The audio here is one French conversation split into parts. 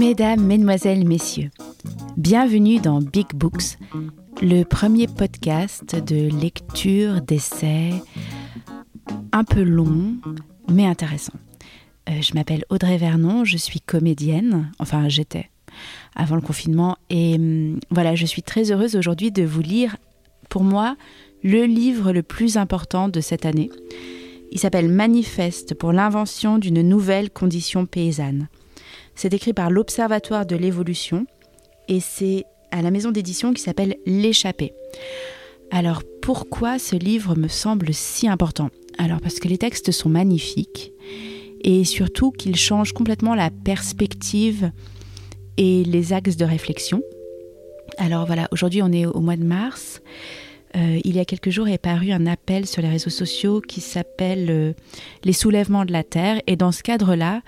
Mesdames, Mesdemoiselles, Messieurs, bienvenue dans Big Books, le premier podcast de lecture d'essais un peu long mais intéressant. Euh, je m'appelle Audrey Vernon, je suis comédienne, enfin j'étais avant le confinement, et hum, voilà, je suis très heureuse aujourd'hui de vous lire, pour moi, le livre le plus important de cette année. Il s'appelle Manifeste pour l'invention d'une nouvelle condition paysanne. C'est écrit par l'Observatoire de l'évolution et c'est à la maison d'édition qui s'appelle L'échappée. Alors pourquoi ce livre me semble si important? Alors parce que les textes sont magnifiques et surtout qu'ils changent complètement la perspective et les axes de réflexion. Alors voilà, aujourd'hui on est au mois de mars. Euh, il y a quelques jours est paru un appel sur les réseaux sociaux qui s'appelle euh, Les soulèvements de la Terre. Et dans ce cadre-là,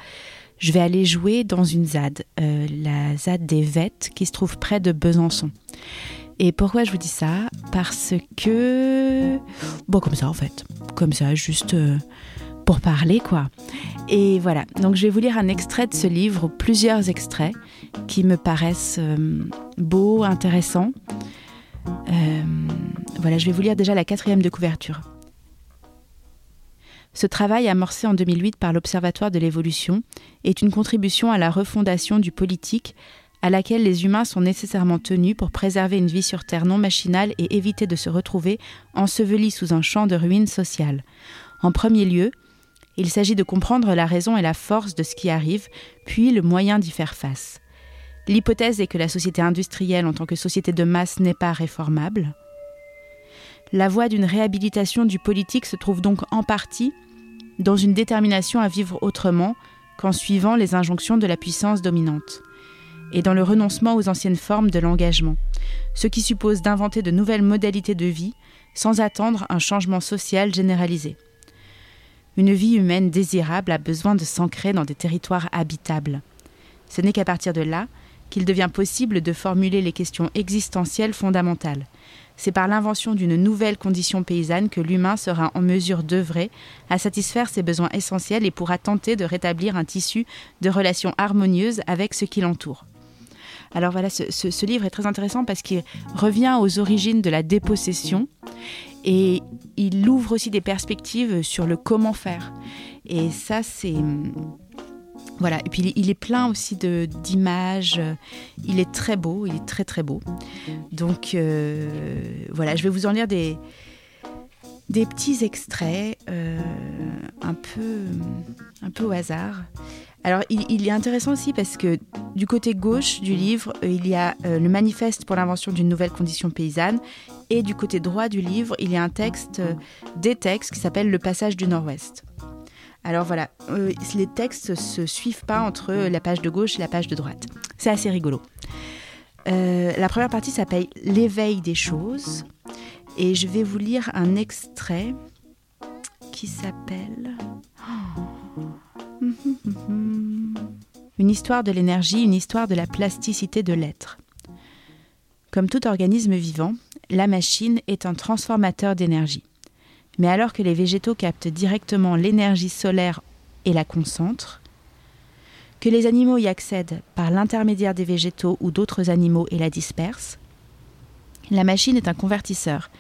je vais aller jouer dans une ZAD, euh, la ZAD des Vettes, qui se trouve près de Besançon. Et pourquoi je vous dis ça? Parce que... Bon, comme ça en fait. Comme ça, juste pour parler, quoi. Et voilà, donc je vais vous lire un extrait de ce livre, plusieurs extraits qui me paraissent beaux, intéressants. Euh, voilà, je vais vous lire déjà la quatrième de couverture. Ce travail, amorcé en 2008 par l'Observatoire de l'évolution, est une contribution à la refondation du politique à laquelle les humains sont nécessairement tenus pour préserver une vie sur Terre non machinale et éviter de se retrouver ensevelis sous un champ de ruines sociales. En premier lieu, il s'agit de comprendre la raison et la force de ce qui arrive, puis le moyen d'y faire face. L'hypothèse est que la société industrielle en tant que société de masse n'est pas réformable. La voie d'une réhabilitation du politique se trouve donc en partie dans une détermination à vivre autrement qu'en suivant les injonctions de la puissance dominante, et dans le renoncement aux anciennes formes de l'engagement, ce qui suppose d'inventer de nouvelles modalités de vie sans attendre un changement social généralisé. Une vie humaine désirable a besoin de s'ancrer dans des territoires habitables. Ce n'est qu'à partir de là qu'il devient possible de formuler les questions existentielles fondamentales. C'est par l'invention d'une nouvelle condition paysanne que l'humain sera en mesure d'œuvrer à satisfaire ses besoins essentiels et pourra tenter de rétablir un tissu de relations harmonieuses avec ce qui l'entoure. Alors voilà, ce, livre est très intéressant parce qu'il revient aux origines de la dépossession et il ouvre aussi des perspectives sur le comment faire. Et ça, c'est voilà, et puis il est plein aussi d'images. Il est très beau, il est très très beau. Donc euh, voilà, je vais vous en lire des, des petits extraits euh, un, peu, un peu au hasard. Alors il, est intéressant aussi parce que du côté gauche du livre, euh, il y a le manifeste pour l'invention d'une nouvelle condition paysanne et du côté droit du livre, il y a un texte, des textes qui s'appelle Le passage du Nord-Ouest. Alors voilà, euh, les textes se suivent pas entre la page de gauche et la page de droite. C'est assez rigolo. Euh, la première partie s'appelle L'éveil des choses. Et je vais vous lire un extrait qui s'appelle Une histoire de l'énergie, une histoire de la plasticité de l'être. Comme tout organisme vivant, la machine est un transformateur d'énergie. Mais alors que les végétaux captent directement l'énergie solaire et la concentrent, que les animaux y accèdent par l'intermédiaire des végétaux ou d'autres animaux et la dispersent, la machine est un convertisseur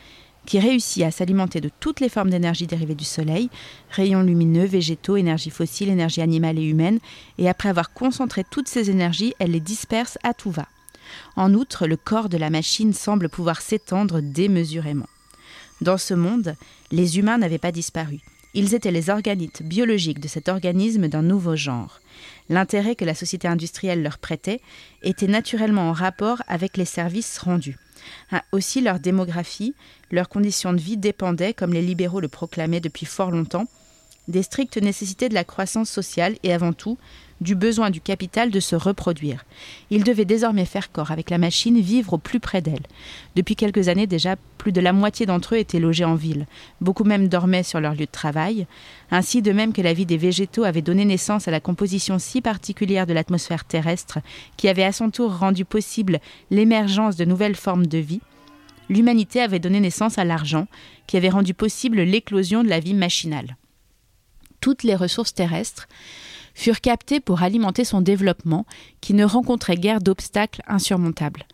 qui réussit à s'alimenter de toutes les formes d'énergie dérivées du Soleil, rayons lumineux, végétaux, énergie fossile, énergie animale et humaine, et après avoir concentré toutes ces énergies, elle les disperse à tout va. En outre, le corps de la machine semble pouvoir s'étendre démesurément. Dans ce monde, les humains n'avaient pas disparu. Ils étaient les organites biologiques de cet organisme d'un nouveau genre. L'intérêt que la société industrielle leur prêtait était naturellement en rapport avec les services rendus. Ah, aussi leur démographie, leurs conditions de vie dépendaient, comme les libéraux le proclamaient depuis fort longtemps, des strictes nécessités de la croissance sociale et avant tout du besoin du capital de se reproduire. Il devait désormais faire corps avec la machine, vivre au plus près d'elle. Depuis quelques années déjà, plus de la moitié d'entre eux étaient logés en ville. Beaucoup même dormaient sur leur lieu de travail. Ainsi, de même que la vie des végétaux avait donné naissance à la composition si particulière de l'atmosphère terrestre, qui avait à son tour rendu possible l'émergence de nouvelles formes de vie, l'humanité avait donné naissance à l'argent, qui avait rendu possible l'éclosion de la vie machinale. Toutes les ressources terrestres, furent captés pour alimenter son développement, qui ne rencontrait guère d'obstacles insurmontables.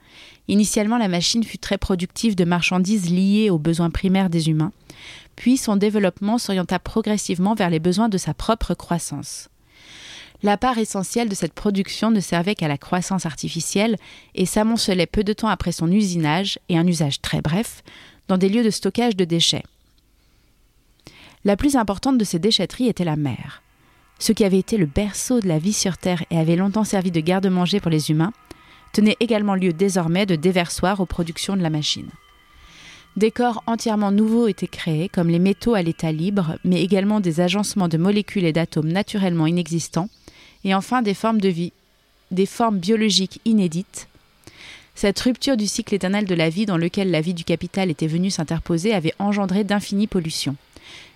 Initialement, la machine fut très productive de marchandises liées aux besoins primaires des humains, puis son développement s'orienta progressivement vers les besoins de sa propre croissance. La part essentielle de cette production ne servait qu'à la croissance artificielle et s'amoncelait peu de temps après son usinage, et un usage très bref, dans des lieux de stockage de déchets. La plus importante de ces déchetteries était la mer. Ce qui avait été le berceau de la vie sur Terre et avait longtemps servi de garde-manger pour les humains, tenait également lieu désormais de déversoir aux productions de la machine. Des corps entièrement nouveaux étaient créés, comme les métaux à l'état libre, mais également des agencements de molécules et d'atomes naturellement inexistants, et enfin des formes de vie, des formes biologiques inédites. Cette rupture du cycle éternel de la vie dans lequel la vie du capital était venue s'interposer avait engendré d'infinies pollutions.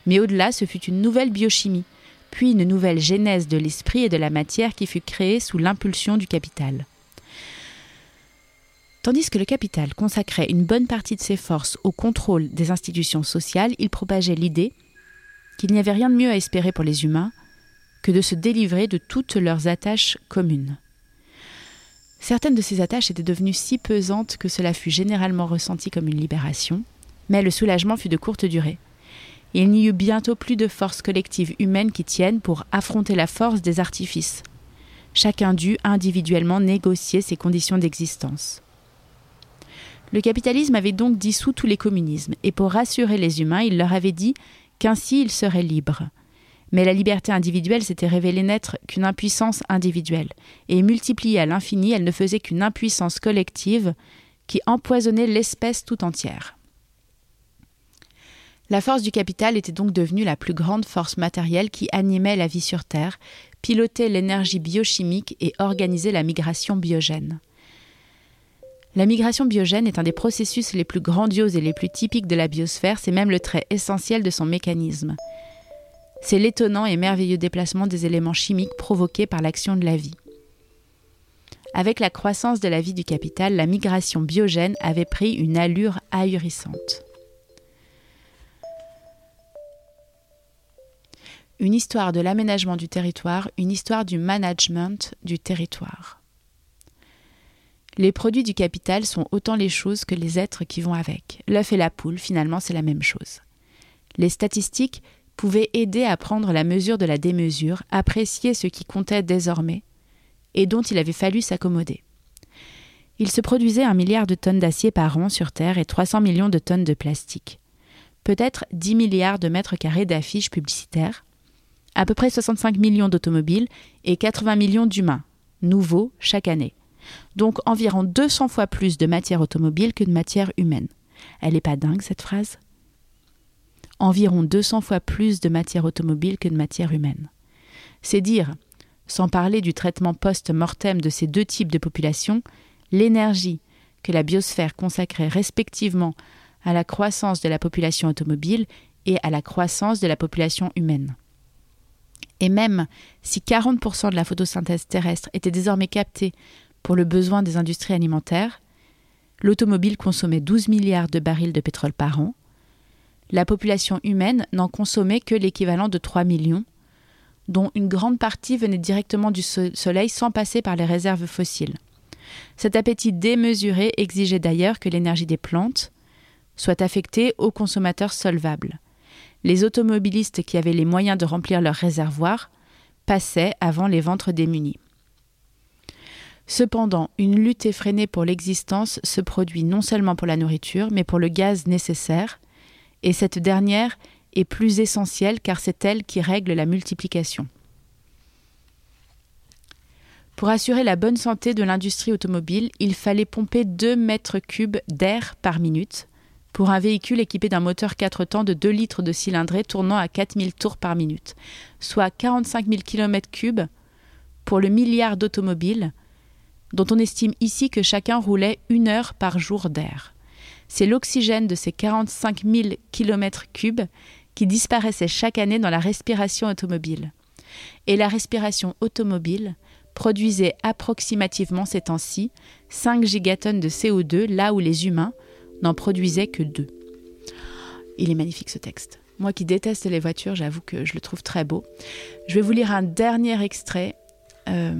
Mais au-delà, ce fut une nouvelle biochimie, puis une nouvelle genèse de l'esprit et de la matière qui fut créée sous l'impulsion du capital. Tandis que le capital consacrait une bonne partie de ses forces au contrôle des institutions sociales, il propageait l'idée qu'il n'y avait rien de mieux à espérer pour les humains que de se délivrer de toutes leurs attaches communes. Certaines de ces attaches étaient devenues si pesantes que cela fut généralement ressenti comme une libération, mais le soulagement fut de courte durée. Il n'y eut bientôt plus de forces collectives humaines qui tiennent pour affronter la force des artifices. Chacun dut individuellement négocier ses conditions d'existence. Le capitalisme avait donc dissous tous les communismes, et pour rassurer les humains, il leur avait dit qu'ainsi ils seraient libres. Mais la liberté individuelle s'était révélée n'être qu'une impuissance individuelle, et multipliée à l'infini, elle ne faisait qu'une impuissance collective qui empoisonnait l'espèce tout entière. La force du capital était donc devenue la plus grande force matérielle qui animait la vie sur Terre, pilotait l'énergie biochimique et organisait la migration biogène. La migration biogène est un des processus les plus grandioses et les plus typiques de la biosphère, c'est même le trait essentiel de son mécanisme. C'est l'étonnant et merveilleux déplacement des éléments chimiques provoqués par l'action de la vie. Avec la croissance de la vie du capital, la migration biogène avait pris une allure ahurissante. Une histoire de l'aménagement du territoire, une histoire du management du territoire. Les produits du capital sont autant les choses que les êtres qui vont avec. L'œuf et la poule, finalement, c'est la même chose. Les statistiques pouvaient aider à prendre la mesure de la démesure, apprécier ce qui comptait désormais, et dont il avait fallu s'accommoder. Il se produisait un milliard de tonnes d'acier par an sur Terre et 300 millions de tonnes de plastique. Peut-être 10 milliards de mètres carrés d'affiches publicitaires, à peu près 65 millions d'automobiles et 80 millions d'humains, nouveaux chaque année donc environ 200 fois plus de matière automobile que de matière humaine. Elle n'est pas dingue cette phrase? Environ 200 fois plus de matière automobile que de matière humaine. C'est dire, sans parler du traitement post-mortem de ces deux types de populations, l'énergie que la biosphère consacrait respectivement à la croissance de la population automobile et à la croissance de la population humaine. Et même si 40% de la photosynthèse terrestre était désormais captée pour le besoin des industries alimentaires, l'automobile consommait 12 milliards de barils de pétrole par an, la population humaine n'en consommait que l'équivalent de 3 millions, dont une grande partie venait directement du Soleil sans passer par les réserves fossiles. Cet appétit démesuré exigeait d'ailleurs que l'énergie des plantes soit affectée aux consommateurs solvables. Les automobilistes qui avaient les moyens de remplir leurs réservoirs passaient avant les ventres démunis. Cependant, une lutte effrénée pour l'existence se produit non seulement pour la nourriture, mais pour le gaz nécessaire, et cette dernière est plus essentielle car c'est elle qui règle la multiplication. Pour assurer la bonne santé de l'industrie automobile, il fallait pomper 2 mètres cubes d'air par minute pour un véhicule équipé d'un moteur 4 temps de 2 litres de cylindrée tournant à 4000 tours par minute, soit 45 000 km3 pour le milliard d'automobiles, dont on estime ici que chacun roulait une heure par jour d'air. C'est l'oxygène de ces 45 000 km3 qui disparaissait chaque année dans la respiration automobile. Et la respiration automobile produisait approximativement ces temps-ci 5 gigatonnes de CO2 là où les humains n'en produisaient que 2. Il est magnifique ce texte. Moi qui déteste les voitures, j'avoue que je le trouve très beau. Je vais vous lire un dernier extrait euh,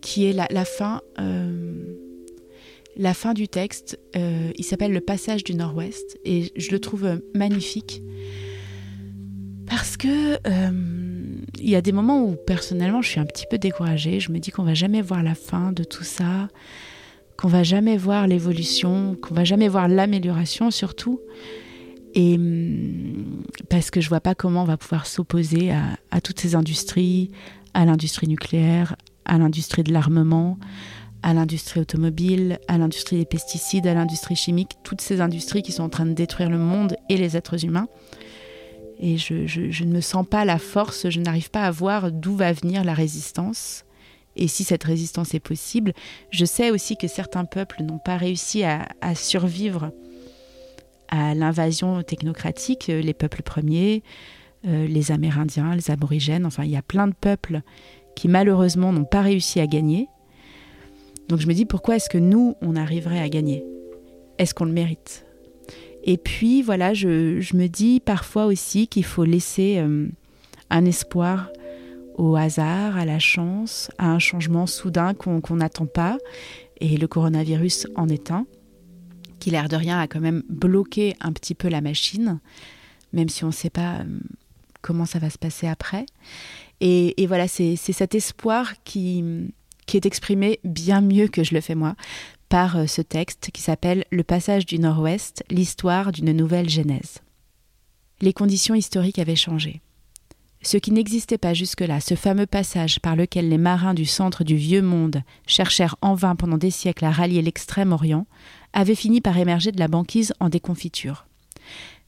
qui est la, fin. Euh, la fin du texte, euh, il s'appelle Le passage du Nord-Ouest et je le trouve magnifique parce que il y a des moments où personnellement je suis un petit peu découragée. Je me dis qu'on va jamais voir la fin de tout ça, qu'on va jamais voir l'évolution, qu'on va jamais voir l'amélioration surtout. Et hum, parce que je vois pas comment on va pouvoir s'opposer à, toutes ces industries, à l'industrie nucléaire, à l'industrie de l'armement, à l'industrie automobile, à l'industrie des pesticides, à l'industrie chimique, toutes ces industries qui sont en train de détruire le monde et les êtres humains. Et je, je ne me sens pas la force, je n'arrive pas à voir d'où va venir la résistance. Et si cette résistance est possible, je sais aussi que certains peuples n'ont pas réussi à, survivre à l'invasion technocratique, euh, les peuples premiers, euh, les Amérindiens, les Aborigènes, enfin il y a plein de peuples qui malheureusement n'ont pas réussi à gagner. Donc je me dis pourquoi est-ce que nous, on arriverait à gagner? Est-ce qu'on le mérite? Et puis voilà, je, me dis parfois aussi qu'il faut laisser euh, un espoir au hasard, à la chance, à un changement soudain qu'on n'attend pas. Et le coronavirus en est un qui l'air de rien a quand même bloqué un petit peu la machine, même si on ne sait pas euh, comment ça va se passer après. Et, voilà, c'est cet espoir qui, est exprimé bien mieux que je le fais moi par euh, ce texte qui s'appelle Le passage du Nord-Ouest, l'histoire d'une nouvelle Genèse. Les conditions historiques avaient changé. Ce qui n'existait pas jusque-là, ce fameux passage par lequel les marins du centre du vieux monde cherchèrent en vain pendant des siècles à rallier l'extrême Orient, avait fini par émerger de la banquise en déconfiture.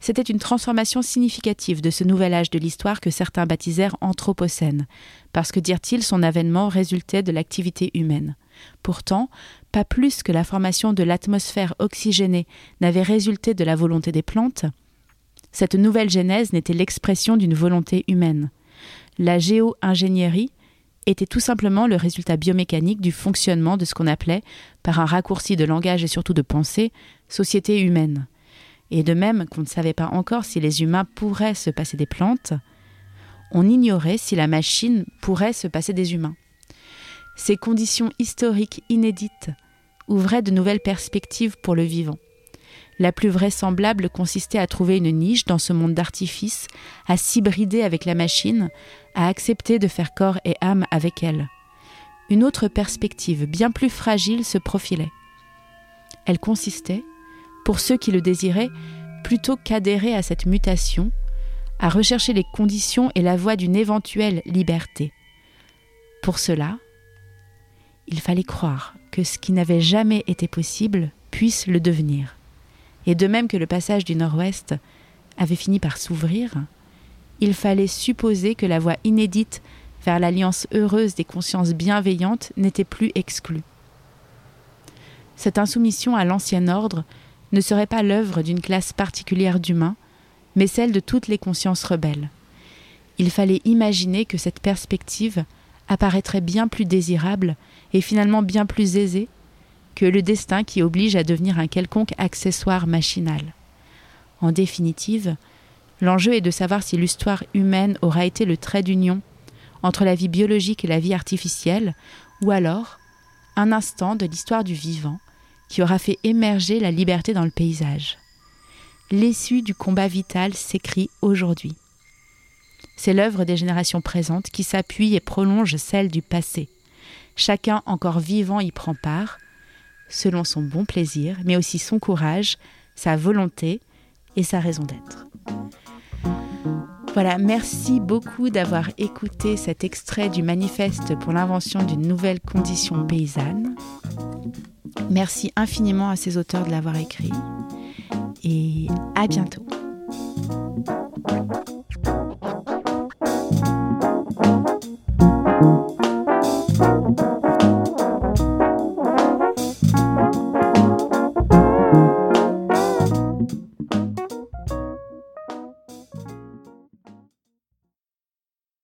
C'était une transformation significative de ce nouvel âge de l'histoire que certains baptisèrent Anthropocène, parce que, dirent-ils, son avènement résultait de l'activité humaine. Pourtant, pas plus que la formation de l'atmosphère oxygénée n'avait résulté de la volonté des plantes, cette nouvelle genèse n'était l'expression d'une volonté humaine. La géo-ingénierie était tout simplement le résultat biomécanique du fonctionnement de ce qu'on appelait, par un raccourci de langage et surtout de pensée, société humaine. Et de même qu'on ne savait pas encore si les humains pourraient se passer des plantes, on ignorait si la machine pourrait se passer des humains. Ces conditions historiques inédites ouvraient de nouvelles perspectives pour le vivant. La plus vraisemblable consistait à trouver une niche dans ce monde d'artifice, à s'hybrider avec la machine, à accepter de faire corps et âme avec elle. Une autre perspective, bien plus fragile, se profilait. Elle consistait, pour ceux qui le désiraient, plutôt qu'adhérer à cette mutation, à rechercher les conditions et la voie d'une éventuelle liberté. Pour cela, il fallait croire que ce qui n'avait jamais été possible puisse le devenir. Et de même que le passage du nord-ouest avait fini par s'ouvrir, il fallait supposer que la voie inédite vers l'alliance heureuse des consciences bienveillantes n'était plus exclue. Cette insoumission à l'ancien ordre ne serait pas l'œuvre d'une classe particulière d'humains, mais celle de toutes les consciences rebelles. Il fallait imaginer que cette perspective apparaîtrait bien plus désirable et finalement bien plus aisée que le destin qui oblige à devenir un quelconque accessoire machinal. En définitive, l'enjeu est de savoir si l'histoire humaine aura été le trait d'union entre la vie biologique et la vie artificielle, ou alors un instant de l'histoire du vivant qui aura fait émerger la liberté dans le paysage. L'issue du combat vital s'écrit aujourd'hui. C'est l'œuvre des générations présentes qui s'appuie et prolonge celle du passé. Chacun encore vivant y prend part, selon son bon plaisir, mais aussi son courage, sa volonté et sa raison d'être. Voilà, merci beaucoup d'avoir écouté cet extrait du manifeste pour l'invention d'une nouvelle condition paysanne. Merci infiniment à ces auteurs de l'avoir écrit et à bientôt.